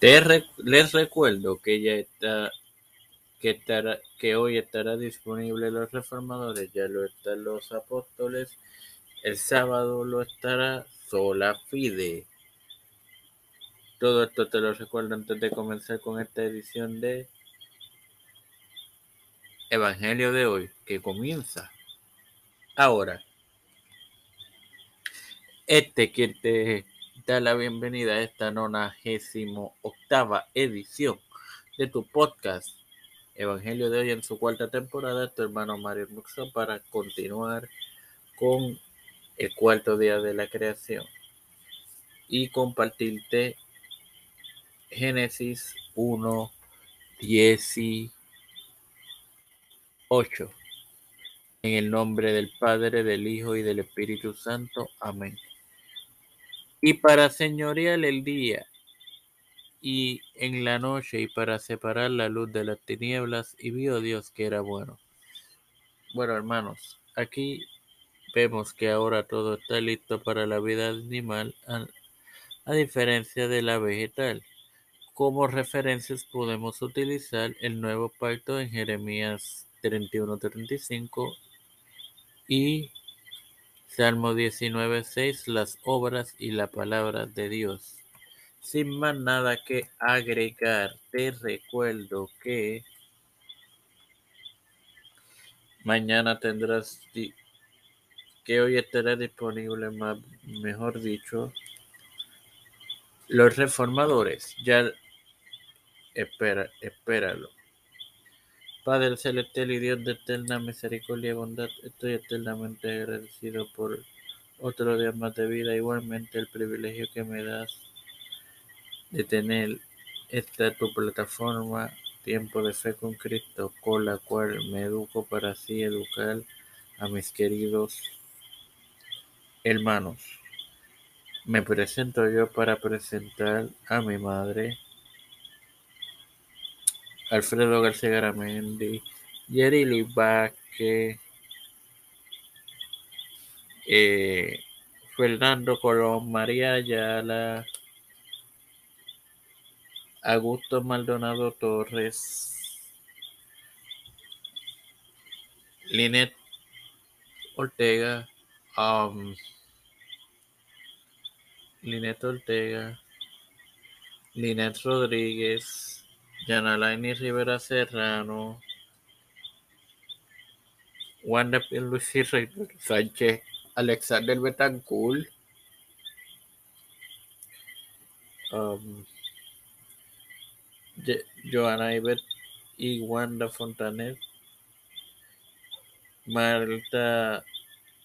les recuerdo que ya está que, estará, que hoy estará disponible los reformadores, ya lo están los apóstoles, el sábado lo estará Sola Fide. Todo esto te lo recuerdo antes de comenzar con esta edición de Evangelio de hoy, que comienza ahora. Este que te da la bienvenida a esta nonagésimo octava edición de tu podcast Evangelio de hoy en su cuarta temporada, tu hermano Mario Muxo para continuar con el cuarto día de la creación y compartirte Génesis 1, 18. En el nombre del Padre, del Hijo y del Espíritu Santo. Amén. Y para señorear el día y en la noche y para separar la luz de las tinieblas y vio Dios que era bueno. Bueno, hermanos, aquí vemos que ahora todo está listo para la vida animal a, diferencia de la vegetal. Como referencias podemos utilizar el nuevo pacto en Jeremías 31-35 y Salmo 19.6, las obras y la palabra de Dios. Sin más nada que agregar, te recuerdo que mañana tendrás que hoy estará disponible más, mejor dicho, los reformadores. Ya espera, espéralo. Padre celestial y Dios de eterna misericordia y bondad, estoy eternamente agradecido por otro día más de vida, igualmente el privilegio que me das de tener esta tu plataforma Tiempo de Fe con Cristo, con la cual me educo para así educar a mis queridos hermanos. Me presento yo para presentar a mi madre, Alfredo García Garamendi, Yerili Vázquez, eh, Fernando Colón, María Ayala, Augusto Maldonado Torres, Linet Ortega, um, Linet Ortega, Linet Rodríguez, Yanalaini Rivera Serrano, Wanda Lucy Sánchez, Alexander Betancourt, um, Joana Ibet y Wanda Fontanet, Marta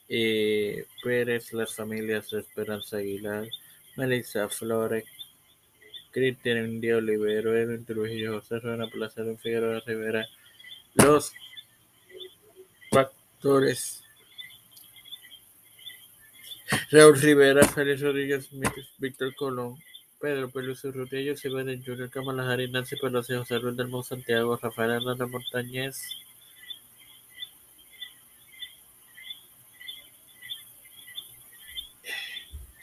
eh, Pérez, las familias de Esperanza Aguilar, Melissa Flores, Cristian Indio Olivero, Edwin Trujillo, José Ruena Placer, Figueroa Rivera, los factores. Raúl Rivera, Félix Rodríguez, Víctor Colón, Pedro Peluso Rutillo, Silvana Junior, Kamala Harris, Nancy Pelosi, José Luis del Santiago, Rafael Hernández Montañez,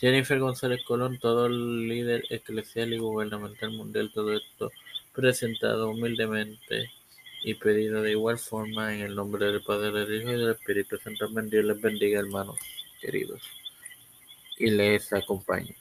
Jennifer González Colón, todo el líder eclesial y gubernamental mundial, todo esto presentado humildemente y pedido de igual forma en el nombre del Padre, del Hijo y del Espíritu Santo. Dios les bendiga, hermanos queridos, y les acompañe.